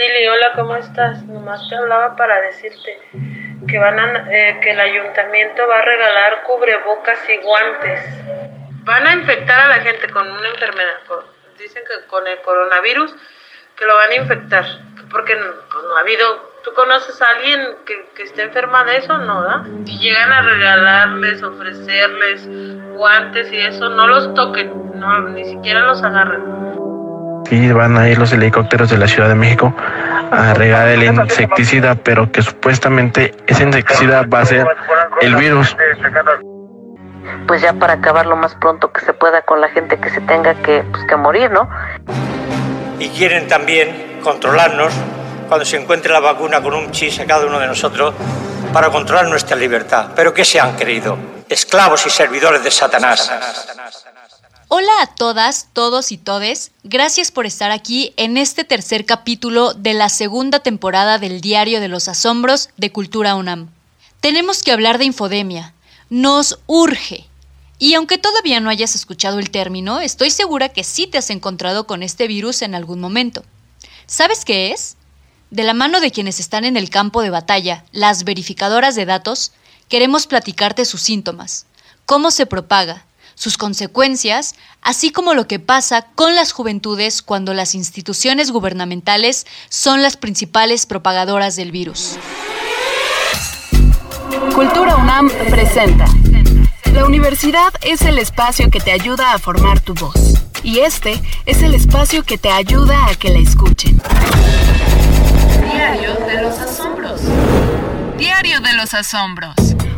Lili, hola, ¿cómo estás? Nomás te hablaba para decirte que van a, eh, que el ayuntamiento va a regalar cubrebocas y guantes. Van a infectar a la gente con una enfermedad, dicen que con el coronavirus, que lo van a infectar, porque no, pues, no ha habido ¿Tú conoces a alguien que, que, esté enferma de eso? No, ¿da? Si llegan a regalarles, ofrecerles guantes y eso, no los toquen, no, ni siquiera los agarren. Sí, van a ir los helicópteros de la Ciudad de México a regar el insecticida, pero que supuestamente ese insecticida va a ser el virus. Pues ya para acabar lo más pronto que se pueda con la gente que se tenga que, pues, que morir, ¿no? Y quieren también controlarnos cuando se encuentre la vacuna con un chis a cada uno de nosotros para controlar nuestra libertad. ¿Pero qué se han creído? Esclavos y servidores de Satanás. Hola a todas, todos y todes. Gracias por estar aquí en este tercer capítulo de la segunda temporada del Diario de los Asombros de Cultura UNAM. Tenemos que hablar de infodemia. Nos urge. Y aunque todavía no hayas escuchado el término, estoy segura que sí te has encontrado con este virus en algún momento. ¿Sabes qué es? De la mano de quienes están en el campo de batalla, las verificadoras de datos, queremos platicarte sus síntomas, cómo se propaga, sus consecuencias, así como lo que pasa con las juventudes cuando las instituciones gubernamentales son las principales propagadoras del virus. Cultura UNAM presenta. La universidad es el espacio que te ayuda a formar tu voz. Y este es el espacio que te ayuda a que la escuchen. Diario de los Asombros. Diario de los Asombros.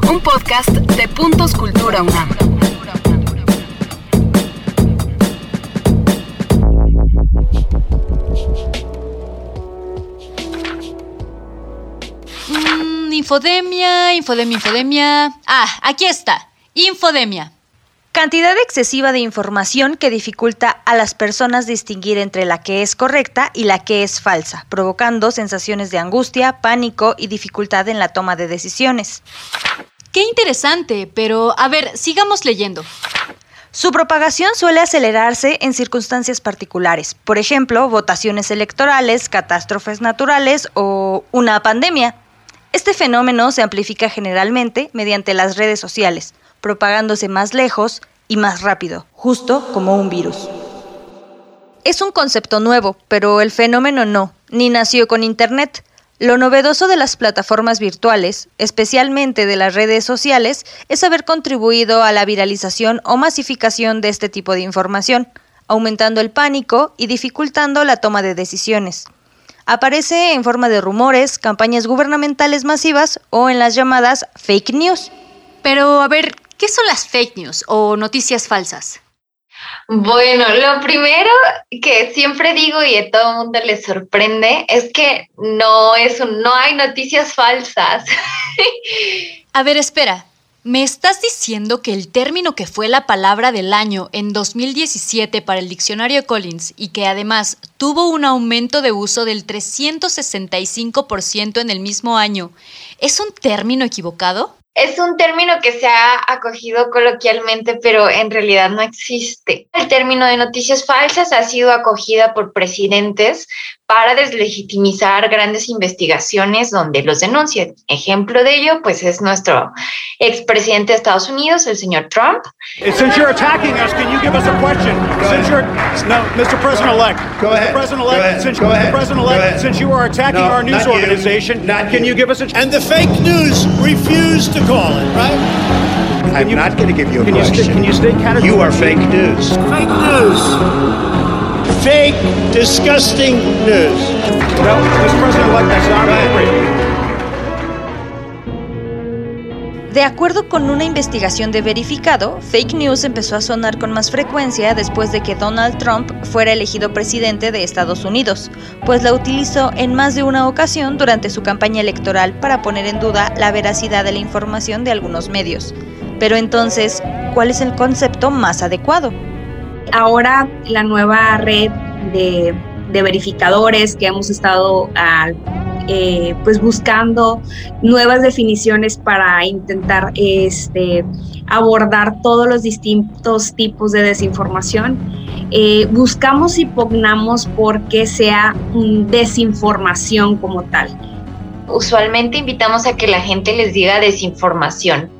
Un podcast de Puntos Cultura UNAM. Infodemia, infodemia, infodemia. Ah, aquí está. Infodemia. Cantidad excesiva de información que dificulta a las personas distinguir entre la que es correcta y la que es falsa, provocando sensaciones de angustia, pánico y dificultad en la toma de decisiones. Qué interesante, pero a ver, sigamos leyendo. Su propagación suele acelerarse en circunstancias particulares, por ejemplo, votaciones electorales, catástrofes naturales o una pandemia. Este fenómeno se amplifica generalmente mediante las redes sociales, propagándose más lejos y más rápido, justo como un virus. Es un concepto nuevo, pero el fenómeno no, ni nació con Internet. Lo novedoso de las plataformas virtuales, especialmente de las redes sociales, es haber contribuido a la viralización o masificación de este tipo de información, aumentando el pánico y dificultando la toma de decisiones. Aparece en forma de rumores, campañas gubernamentales masivas o en las llamadas fake news. Pero, a ver, ¿qué son las fake news o noticias falsas? Bueno, lo primero que siempre digo y a todo el mundo le sorprende es que no es un, no hay noticias falsas. a ver, espera. ¿Me estás diciendo que el término que fue la palabra del año en 2017 para el diccionario Collins y que además tuvo un aumento de uso del 365% en el mismo año, es un término equivocado? Es un término que se ha acogido coloquialmente, pero en realidad no existe. El término de noticias falsas ha sido acogida por presidentes para deslegitimizar grandes investigaciones donde los denuncian. Ejemplo de ello, pues es nuestro expresidente de Estados Unidos, el señor Trump. Since you're attacking us, can you give us a question? Since you're no, Mr. President-elect, go ahead. President-elect, since go ahead. President-elect, since you are attacking No, our news not you. organization, Not can you. you give us a And the fake news refused to call it, right? I'm you- not going to give you a can you question. sta- can you state categorically- You are fake news. Fake news. Fake, disgusting news. No, Mr. President-elect, not. De acuerdo con una investigación de verificado, fake news empezó a sonar con más frecuencia después de que Donald Trump fuera elegido presidente de Estados Unidos, pues la utilizó en más de una ocasión durante su campaña electoral para poner en duda la veracidad de la información de algunos medios. Pero entonces, ¿cuál es el concepto más adecuado? Ahora la nueva red de, verificadores que hemos estado ah, eh, pues buscando nuevas definiciones para intentar este, abordar todos los distintos tipos de desinformación eh, buscamos y pugnamos porque sea desinformación como tal. Usualmente invitamos a que la gente les diga desinformación.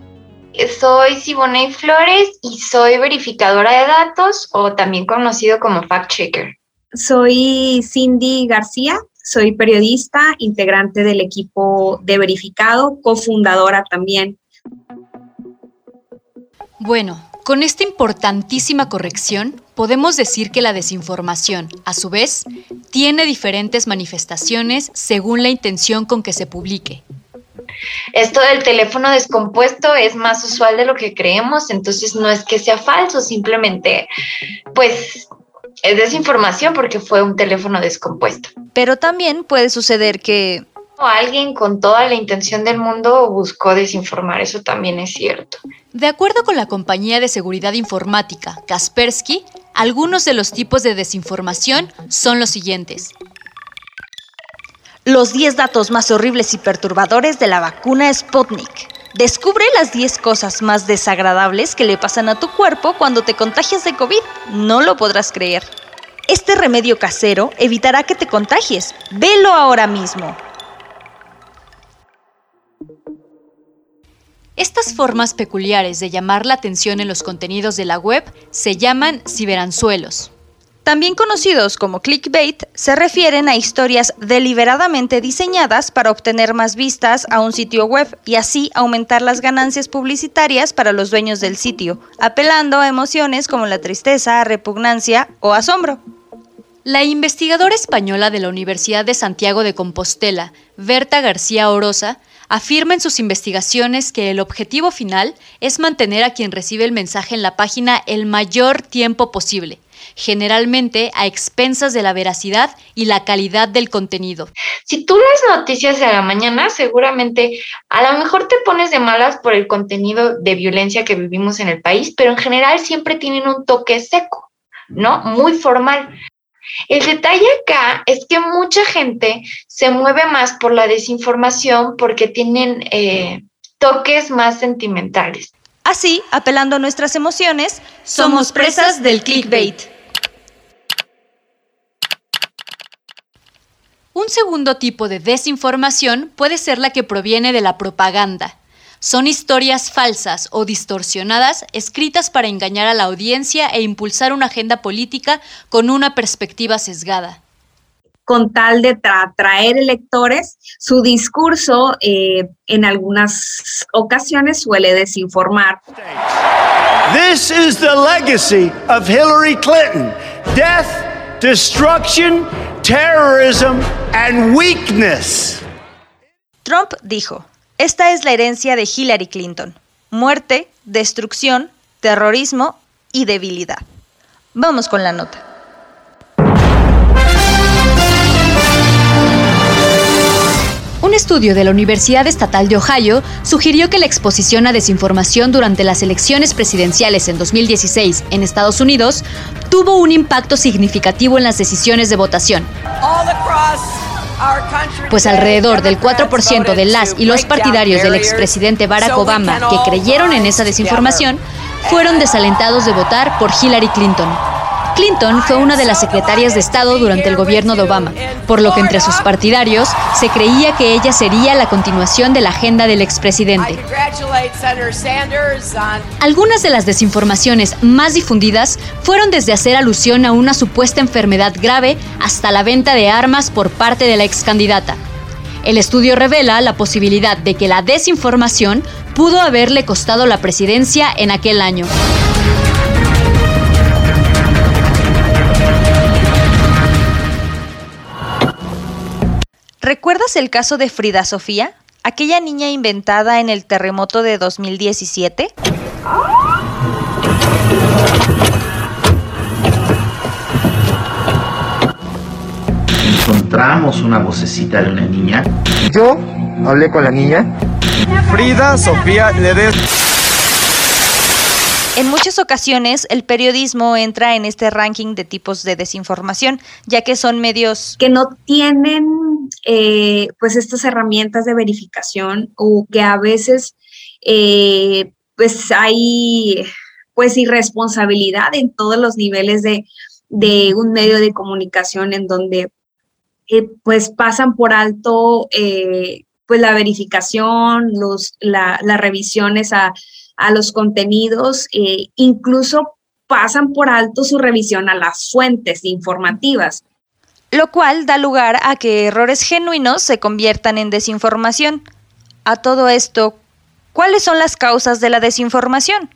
Soy Siboney Flores y soy verificadora de datos o también conocido como fact checker. Soy Cindy García, soy periodista, integrante del equipo de verificado, cofundadora también. Bueno, con esta importantísima corrección, podemos decir que la desinformación, a su vez, tiene diferentes manifestaciones según la intención con que se publique. Esto del teléfono descompuesto es más usual de lo que creemos, entonces no es que sea falso, simplemente pues es desinformación porque fue un teléfono descompuesto. Pero también puede suceder que alguien con toda la intención del mundo buscó desinformar, eso también es cierto. De acuerdo con la compañía de seguridad informática Kaspersky, algunos de los tipos de desinformación son los siguientes. Los 10 datos más horribles y perturbadores de la vacuna Sputnik. Descubre las 10 cosas más desagradables que le pasan a tu cuerpo cuando te contagias de COVID. No lo podrás creer. Este remedio casero evitará que te contagies. Velo ahora mismo. Estas formas peculiares de llamar la atención en los contenidos de la web se llaman ciberanzuelos. También conocidos como clickbait, se refieren a historias deliberadamente diseñadas para obtener más vistas a un sitio web y así aumentar las ganancias publicitarias para los dueños del sitio, apelando a emociones como la tristeza, repugnancia o asombro. La investigadora española de la Universidad de Santiago de Compostela, Berta García Orosa, afirma en sus investigaciones que el objetivo final es mantener a quien recibe el mensaje en la página el mayor tiempo posible, generalmente a expensas de la veracidad y la calidad del contenido. Si tú lees noticias de la mañana, seguramente a lo mejor te pones de malas por el contenido de violencia que vivimos en el país, pero en general siempre tienen un toque seco, ¿no? Muy formal. El detalle acá es que mucha gente se mueve más por la desinformación porque tienen eh, toques más sentimentales. Así, apelando a nuestras emociones, somos presas del clickbait. Un segundo tipo de desinformación puede ser la que proviene de la propaganda. Son historias falsas o distorsionadas escritas para engañar a la audiencia e impulsar una agenda política con una perspectiva sesgada. Con tal de atraer electores, su discurso eh, en algunas ocasiones suele desinformar. This is the legacy of Hillary Clinton. Death, destruction, terrorism and weakness. Trump dijo, esta es la herencia de Hillary Clinton. Muerte, destrucción, terrorismo y debilidad. Vamos con la nota. Un estudio de la Universidad Estatal de Ohio sugirió que la exposición a desinformación durante las elecciones presidenciales en 2016 en Estados Unidos tuvo un impacto significativo en las decisiones de votación pues alrededor del 4% de las y los partidarios del expresidente Barack Obama que creyeron en esa desinformación fueron desalentados de votar por Hillary Clinton. Clinton fue una de las secretarias de Estado durante el gobierno de Obama, por lo que entre sus partidarios se creía que ella sería la continuación de la agenda del expresidente. Algunas de las desinformaciones más difundidas fueron desde hacer alusión a una supuesta enfermedad grave hasta la venta de armas por parte de la ex candidata. El estudio revela la posibilidad de que la desinformación pudo haberle costado la presidencia en aquel año. ¿Recuerdas el caso de Frida Sofía? Aquella niña inventada en el terremoto de 2017. Encontramos una vocecita de una niña. Yo hablé con la niña. Frida Sofía Ledesma. Muchas ocasiones el periodismo entra en este ranking de tipos de desinformación, ya que son medios que no tienen eh, pues estas herramientas de verificación o que a veces eh, pues hay pues irresponsabilidad en todos los niveles de, de un medio de comunicación en donde eh, pues pasan por alto pues la verificación, los, las revisiones a, los contenidos, eh, incluso pasan por alto su revisión a las fuentes informativas. Lo cual da lugar a que errores genuinos se conviertan en desinformación. A todo esto, ¿cuáles son las causas de la desinformación?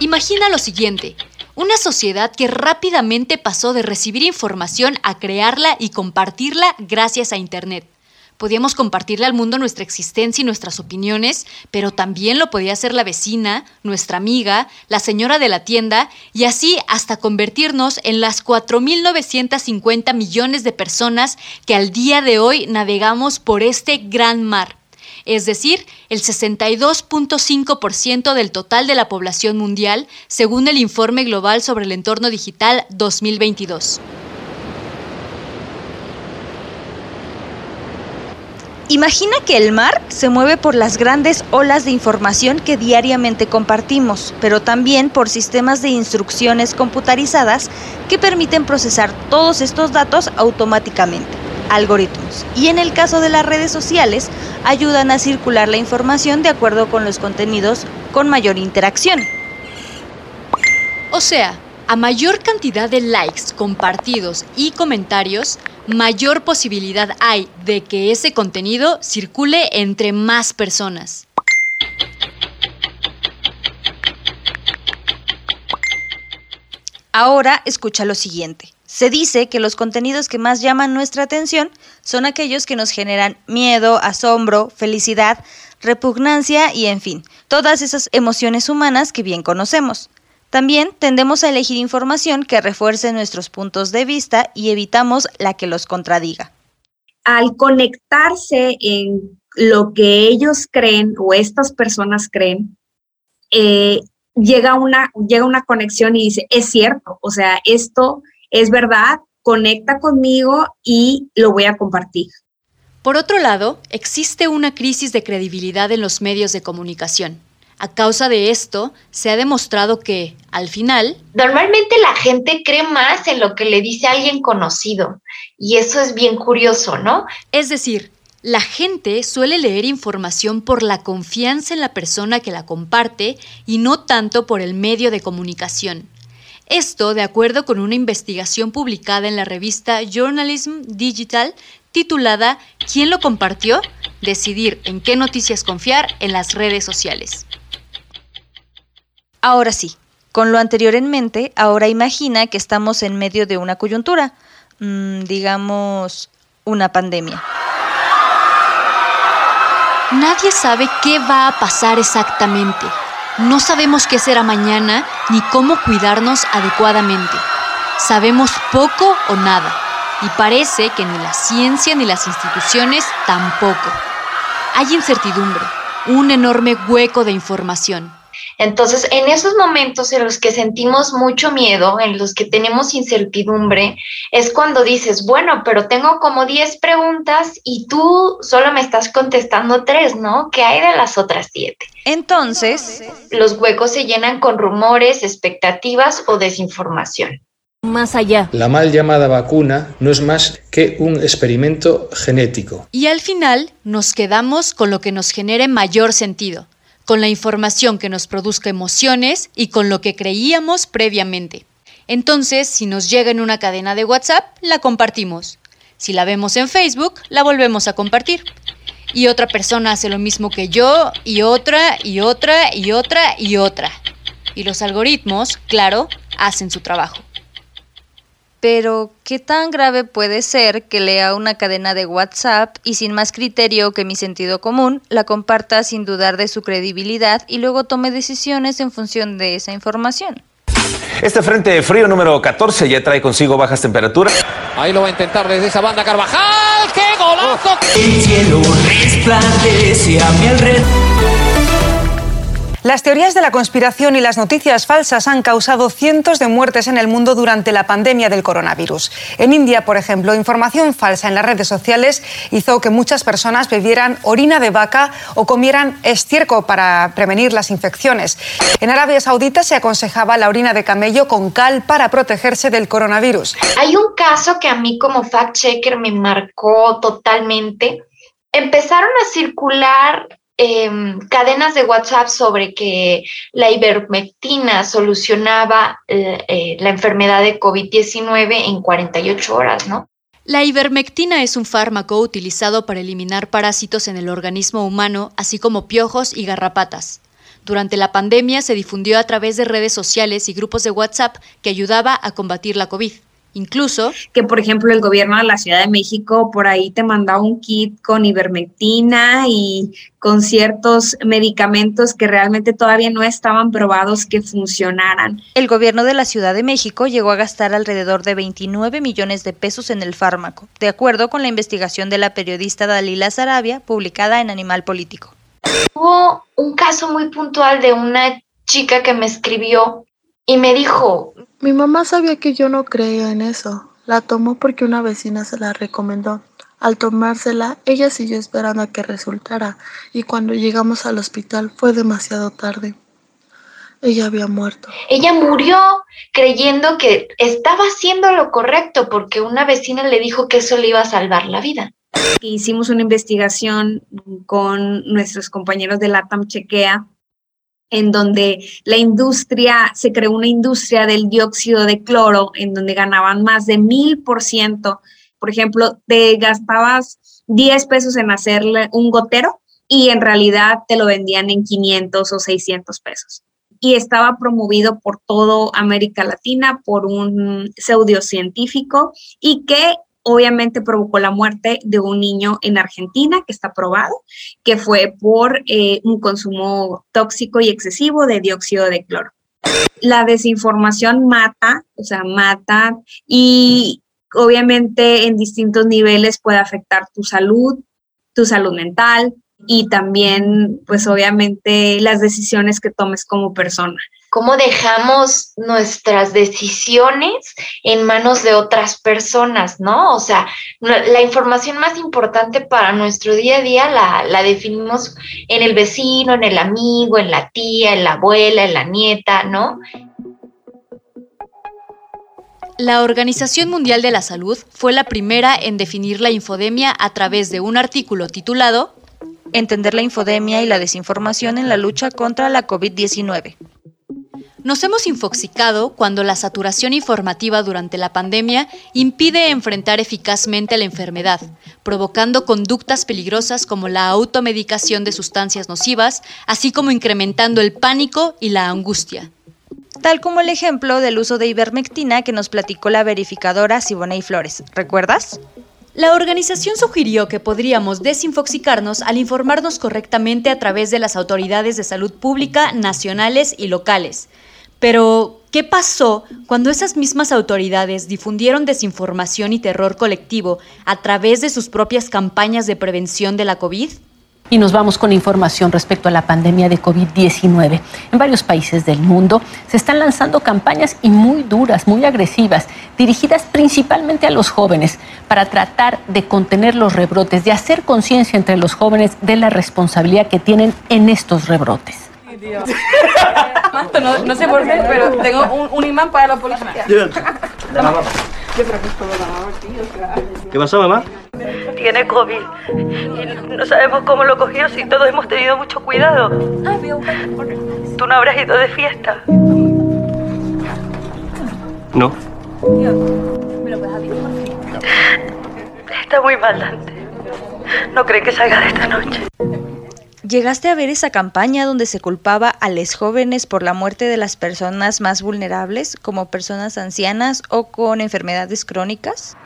Imagina lo siguiente, una sociedad que rápidamente pasó de recibir información a crearla y compartirla gracias a Internet. Podíamos compartirle al mundo nuestra existencia y nuestras opiniones, pero también lo podía hacer la vecina, nuestra amiga, la señora de la tienda, y así hasta convertirnos en las 4.950 millones de personas que al día de hoy navegamos por este gran mar es decir, el 62.5% del total de la población mundial, según el Informe Global sobre el Entorno Digital 2022. Imagina que el mar se mueve por las grandes olas de información que diariamente compartimos, pero también por sistemas de instrucciones computarizadas que permiten procesar todos estos datos automáticamente algoritmos. Y en el caso de las redes sociales, ayudan a circular la información de acuerdo con los contenidos con mayor interacción. O sea, a mayor cantidad de likes, compartidos y comentarios, mayor posibilidad hay de que ese contenido circule entre más personas. Ahora escucha lo siguiente. Se dice que los contenidos que más llaman nuestra atención son aquellos que nos generan miedo, asombro, felicidad, repugnancia y en fin, todas esas emociones humanas que bien conocemos. También tendemos a elegir información que refuerce nuestros puntos de vista y evitamos la que los contradiga. Al conectarse en lo que ellos creen o estas personas creen, eh, llega, una, llega una conexión y dice, es cierto, o sea, esto es verdad, conecta conmigo y lo voy a compartir. Por otro lado, existe una crisis de credibilidad en los medios de comunicación. A causa de esto, se ha demostrado que, al final... Normalmente la gente cree más en lo que le dice alguien conocido, y eso es bien curioso, ¿no? Es decir, la gente suele leer información por la confianza en la persona que la comparte y no tanto por el medio de comunicación. Esto de acuerdo con una investigación publicada en la revista Journalism Digital titulada ¿Quién lo compartió? Decidir en qué noticias confiar en las redes sociales. Ahora sí, con lo anterior en mente, ahora imagina que estamos en medio de una coyuntura, mm, digamos, una pandemia. Nadie sabe qué va a pasar exactamente no sabemos qué será mañana ni cómo cuidarnos adecuadamente. Sabemos poco o nada y parece que ni la ciencia ni las instituciones tampoco. Hay incertidumbre, un enorme hueco de información. Entonces, en esos momentos en los que sentimos mucho miedo, en los que tenemos incertidumbre, es cuando dices, bueno, pero tengo como 10 preguntas y tú solo me estás contestando 3, ¿no? ¿Qué hay de las otras 7? Entonces, los huecos se llenan con rumores, expectativas o desinformación. Más allá. La mal llamada vacuna no es más que un experimento genético. Y al final nos quedamos con lo que nos genere mayor sentido con la información que nos produzca emociones y con lo que creíamos previamente. Entonces, si nos llega en una cadena de WhatsApp, la compartimos. Si la vemos en Facebook, la volvemos a compartir. Y otra persona hace lo mismo que yo, y otra, y otra, y otra, y otra. Y los algoritmos, claro, hacen su trabajo. Pero, ¿qué tan grave puede ser que lea una cadena de WhatsApp y sin más criterio que mi sentido común, la comparta sin dudar de su credibilidad y luego tome decisiones en función de esa información? Este frente frío número 14 ya trae consigo bajas temperaturas. Ahí lo va a intentar desde esa banda Carvajal. ¡Qué golazo! El cielo resplandece a mi alrededor. Las teorías de la conspiración y las noticias falsas han causado cientos de muertes en el mundo durante la pandemia del coronavirus. En India, por ejemplo, información falsa en las redes sociales hizo que muchas personas bebieran orina de vaca o comieran estiércol para prevenir las infecciones. En Arabia Saudita se aconsejaba la orina de camello con cal para protegerse del coronavirus. Hay un caso que a mí como fact-checker me marcó totalmente. Empezaron a circular Em, cadenas de WhatsApp sobre que la ivermectina solucionaba eh, eh, la enfermedad de COVID-19 en 48 horas, ¿no? La ivermectina es un fármaco utilizado para eliminar parásitos en el organismo humano, así como piojos y garrapatas. Durante la pandemia se difundió a través de redes sociales y grupos de WhatsApp que ayudaba a combatir la COVID. Incluso que, por ejemplo, el gobierno de la Ciudad de México por ahí te mandaba un kit con ivermectina y con ciertos medicamentos que realmente todavía no estaban probados que funcionaran. El gobierno de la Ciudad de México llegó a gastar alrededor de 29 millones de pesos en el fármaco, de acuerdo con la investigación de la periodista Dalila Sarabia, publicada en Animal Político. Hubo un caso muy puntual de una chica que me escribió y me dijo, mi mamá sabía que yo no creía en eso. La tomó porque una vecina se la recomendó. Al tomársela, ella siguió esperando a que resultara y cuando llegamos al hospital fue demasiado tarde. Ella había muerto. Ella murió creyendo que estaba haciendo lo correcto porque una vecina le dijo que eso le iba a salvar la vida. Hicimos una investigación con nuestros compañeros de LATAM Chequea en donde la industria, se creó una industria del dióxido de cloro, en donde ganaban más de mil por ciento. Por ejemplo, te gastabas 10 pesos en hacerle un gotero y en realidad te lo vendían en 500 o 600 pesos. Y estaba promovido por toda América Latina por un pseudocientífico y que obviamente provocó la muerte de un niño en Argentina, que está probado, que fue por eh, un consumo tóxico y excesivo de dióxido de cloro. La desinformación mata, o sea, mata y obviamente en distintos niveles puede afectar tu salud, tu salud mental y también, pues obviamente, las decisiones que tomes como persona cómo dejamos nuestras decisiones en manos de otras personas, ¿no? O sea, la información más importante para nuestro día a día la, definimos en el vecino, en el amigo, en la tía, en la abuela, en la nieta, ¿no? La Organización Mundial de la Salud fue la primera en definir la infodemia a través de un artículo titulado Entender la infodemia y la desinformación en la lucha contra la COVID-19. Nos hemos infoxicado cuando la saturación informativa durante la pandemia impide enfrentar eficazmente la enfermedad, provocando conductas peligrosas como la automedicación de sustancias nocivas, así como incrementando el pánico y la angustia. Tal como el ejemplo del uso de ivermectina que nos platicó la verificadora Siboney Flores. ¿Recuerdas? La organización sugirió que podríamos desinfoxicarnos al informarnos correctamente a través de las autoridades de salud pública nacionales y locales, pero, ¿qué pasó cuando esas mismas autoridades difundieron desinformación y terror colectivo a través de sus propias campañas de prevención de la COVID? Y nos vamos con información respecto a la pandemia de COVID-19. En varios países del mundo se están lanzando campañas y muy duras, muy agresivas, dirigidas principalmente a los jóvenes para tratar de contener los rebrotes, de hacer conciencia entre los jóvenes de la responsabilidad que tienen en estos rebrotes. No, no, sé por qué, pero tengo un, un imán para la policía. ¿Qué pasó, mamá? Tiene COVID y no sabemos cómo lo cogió si todos hemos tenido mucho cuidado. ¿Tú no habrás ido de fiesta? No. Está muy mal, Dante. No cree que salga de esta noche. ¿Llegaste a ver esa campaña donde se culpaba a los jóvenes por la muerte de las personas más vulnerables, como personas ancianas o con enfermedades crónicas?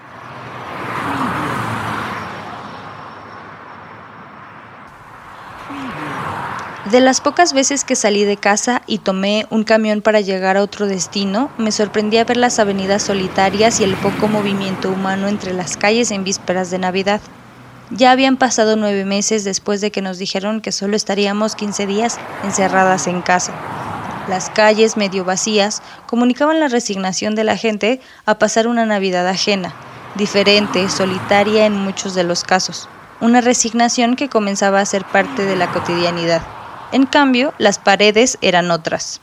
De las pocas veces que salí de casa y tomé un camión para llegar a otro destino, me sorprendía ver las avenidas solitarias y el poco movimiento humano entre las calles en vísperas de Navidad. Ya habían pasado nueve meses después de que nos dijeron que solo estaríamos 15 días encerradas en casa. Las calles medio vacías comunicaban la resignación de la gente a pasar una Navidad ajena, diferente, solitaria en muchos de los casos. Una resignación que comenzaba a ser parte de la cotidianidad. En cambio, las paredes eran otras.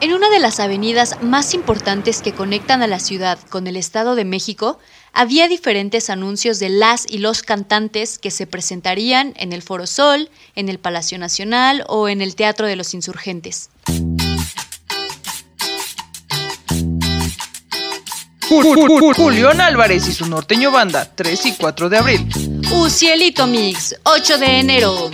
En una de las avenidas más importantes que conectan a la ciudad con el Estado de México, había diferentes anuncios de las y los cantantes que se presentarían en el Foro Sol, en el Palacio Nacional o en el Teatro de los Insurgentes. Julián Álvarez y su norteño banda, 3 y 4 de abril. Ucielito Mix, 8 de enero.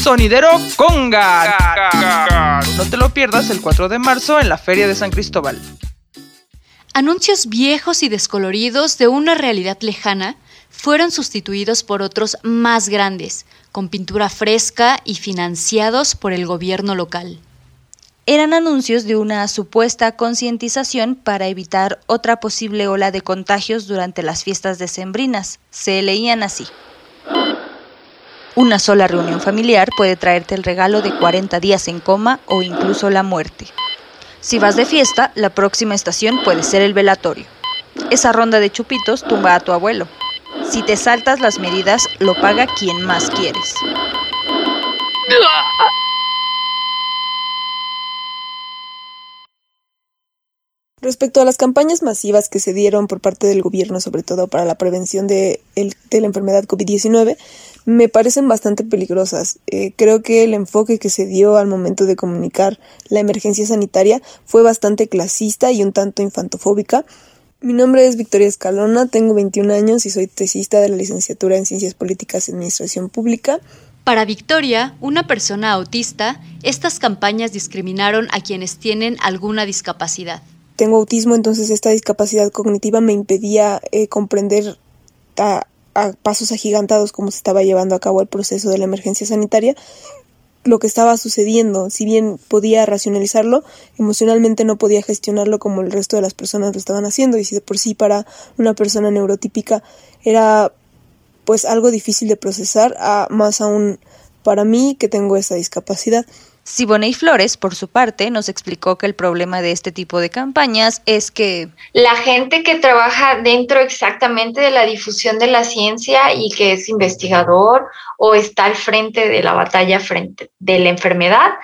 Sonidero Conga. No te lo pierdas el 4 de marzo en la Feria de San Cristóbal. Anuncios viejos y descoloridos de una realidad lejana fueron sustituidos por otros más grandes, con pintura fresca y financiados por el gobierno local. Eran anuncios de una supuesta concientización para evitar otra posible ola de contagios durante las fiestas decembrinas. Se leían así. Una sola reunión familiar puede traerte el regalo de 40 días en coma o incluso la muerte. Si vas de fiesta, la próxima estación puede ser el velatorio. Esa ronda de chupitos tumba a tu abuelo. Si te saltas las medidas, lo paga quien más quieres. Respecto a las campañas masivas que se dieron por parte del gobierno, sobre todo para la prevención de, la enfermedad COVID-19, me parecen bastante peligrosas. Eh, creo que el enfoque que se dio al momento de comunicar la emergencia sanitaria fue bastante clasista y un tanto infantofóbica. Mi nombre es Victoria Escalona, tengo 21 años y soy tesista de la licenciatura en Ciencias Políticas y Administración Pública. Para Victoria, una persona autista, estas campañas discriminaron a quienes tienen alguna discapacidad. Tengo autismo, entonces esta discapacidad cognitiva me impedía eh, comprender a, pasos agigantados como se estaba llevando a cabo el proceso de la emergencia sanitaria, lo que estaba sucediendo. Si bien podía racionalizarlo, emocionalmente no podía gestionarlo como el resto de las personas lo estaban haciendo. Y si de por sí para una persona neurotípica era pues algo difícil de procesar, a, más aún para mí que tengo esa discapacidad. Siboney Flores, por su parte, nos explicó que el problema de este tipo de campañas es que la gente que trabaja dentro exactamente de la difusión de la ciencia y que es investigador o está al frente de la batalla frente de la enfermedad,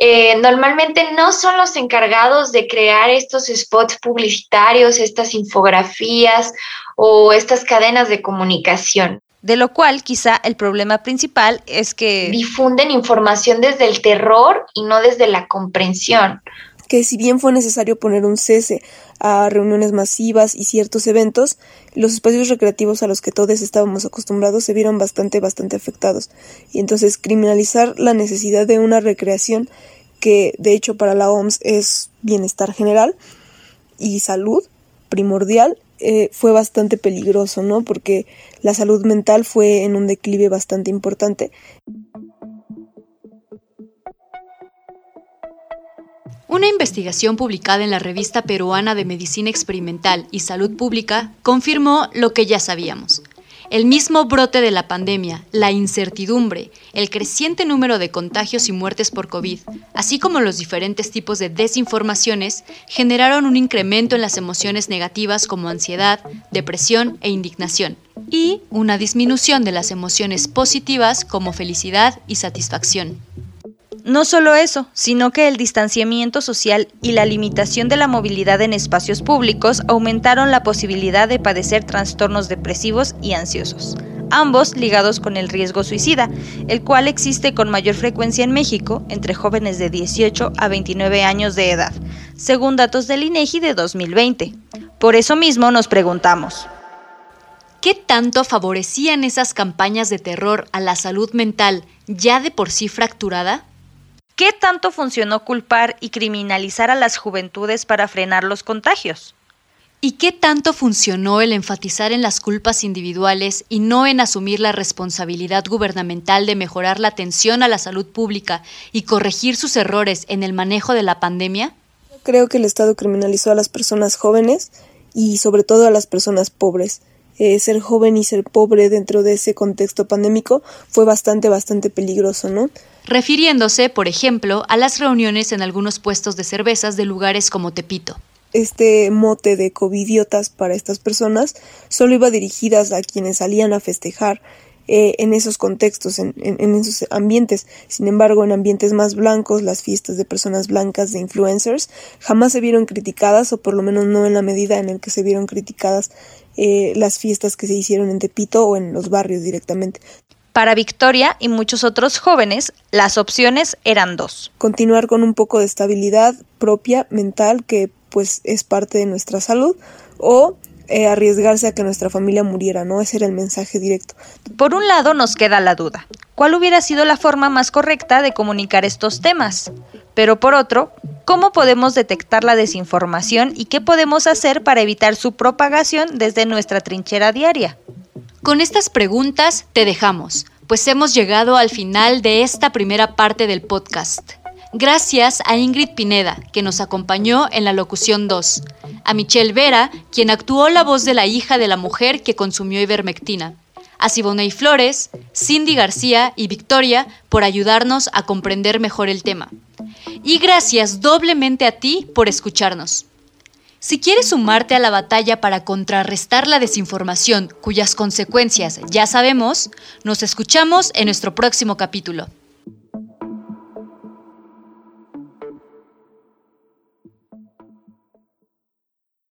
eh, normalmente no son los encargados de crear estos spots publicitarios, estas infografías o estas cadenas de comunicación de lo cual quizá el problema principal es que difunden información desde el terror y no desde la comprensión. Que si bien fue necesario poner un cese a reuniones masivas y ciertos eventos, los espacios recreativos a los que todos estábamos acostumbrados se vieron bastante, bastante afectados. Y entonces criminalizar la necesidad de una recreación que de hecho para la OMS es bienestar general y salud primordial, eh, fue bastante peligroso, ¿no? Porque la salud mental fue en un declive bastante importante. Una investigación publicada en la revista peruana de Medicina Experimental y Salud Pública confirmó lo que ya sabíamos. El mismo brote de la pandemia, la incertidumbre, el creciente número de contagios y muertes por COVID, así como los diferentes tipos de desinformaciones, generaron un incremento en las emociones negativas como ansiedad, depresión e indignación, y una disminución de las emociones positivas como felicidad y satisfacción. No solo eso, sino que el distanciamiento social y la limitación de la movilidad en espacios públicos aumentaron la posibilidad de padecer trastornos depresivos y ansiosos, ambos ligados con el riesgo suicida, el cual existe con mayor frecuencia en México entre jóvenes de 18 a 29 años de edad, según datos del INEGI de 2020. Por eso mismo nos preguntamos, ¿Qué tanto favorecían esas campañas de terror a la salud mental ya de por sí fracturada? ¿Qué tanto funcionó culpar y criminalizar a las juventudes para frenar los contagios? ¿Y qué tanto funcionó el enfatizar en las culpas individuales y no en asumir la responsabilidad gubernamental de mejorar la atención a la salud pública y corregir sus errores en el manejo de la pandemia? Creo que el Estado criminalizó a las personas jóvenes y sobre todo a las personas pobres. eh, ser joven y ser pobre dentro de ese contexto pandémico fue bastante, bastante peligroso, ¿no? Refiriéndose, por ejemplo, a las reuniones en algunos puestos de cervezas de lugares como Tepito. Este mote de covidiotas para estas personas solo iba dirigidas a quienes salían a festejar eh, en esos contextos, en, esos ambientes. Sin embargo, en ambientes más blancos, las fiestas de personas blancas, de influencers, jamás se vieron criticadas, o por lo menos no en la medida en la que se vieron criticadas eh, las fiestas que se hicieron en Tepito o en los barrios directamente. Para Victoria y muchos otros jóvenes, las opciones eran dos. Continuar con un poco de estabilidad propia, mental, que pues es parte de nuestra salud, o eh, arriesgarse a que nuestra familia muriera, ¿no? Ese era el mensaje directo. Por un lado nos queda la duda. ¿Cuál hubiera sido la forma más correcta de comunicar estos temas? Pero por otro, ¿cómo podemos detectar la desinformación y qué podemos hacer para evitar su propagación desde nuestra trinchera diaria? Con estas preguntas te dejamos, pues hemos llegado al final de esta primera parte del podcast. Gracias a Ingrid Pineda, que nos acompañó en la locución 2, a Michelle Vera, quien actuó la voz de la hija de la mujer que consumió ivermectina, a Siboney Flores, Cindy García y Victoria por ayudarnos a comprender mejor el tema. Y gracias doblemente a ti por escucharnos. Si quieres sumarte a la batalla para contrarrestar la desinformación cuyas consecuencias ya sabemos, nos escuchamos en nuestro próximo capítulo.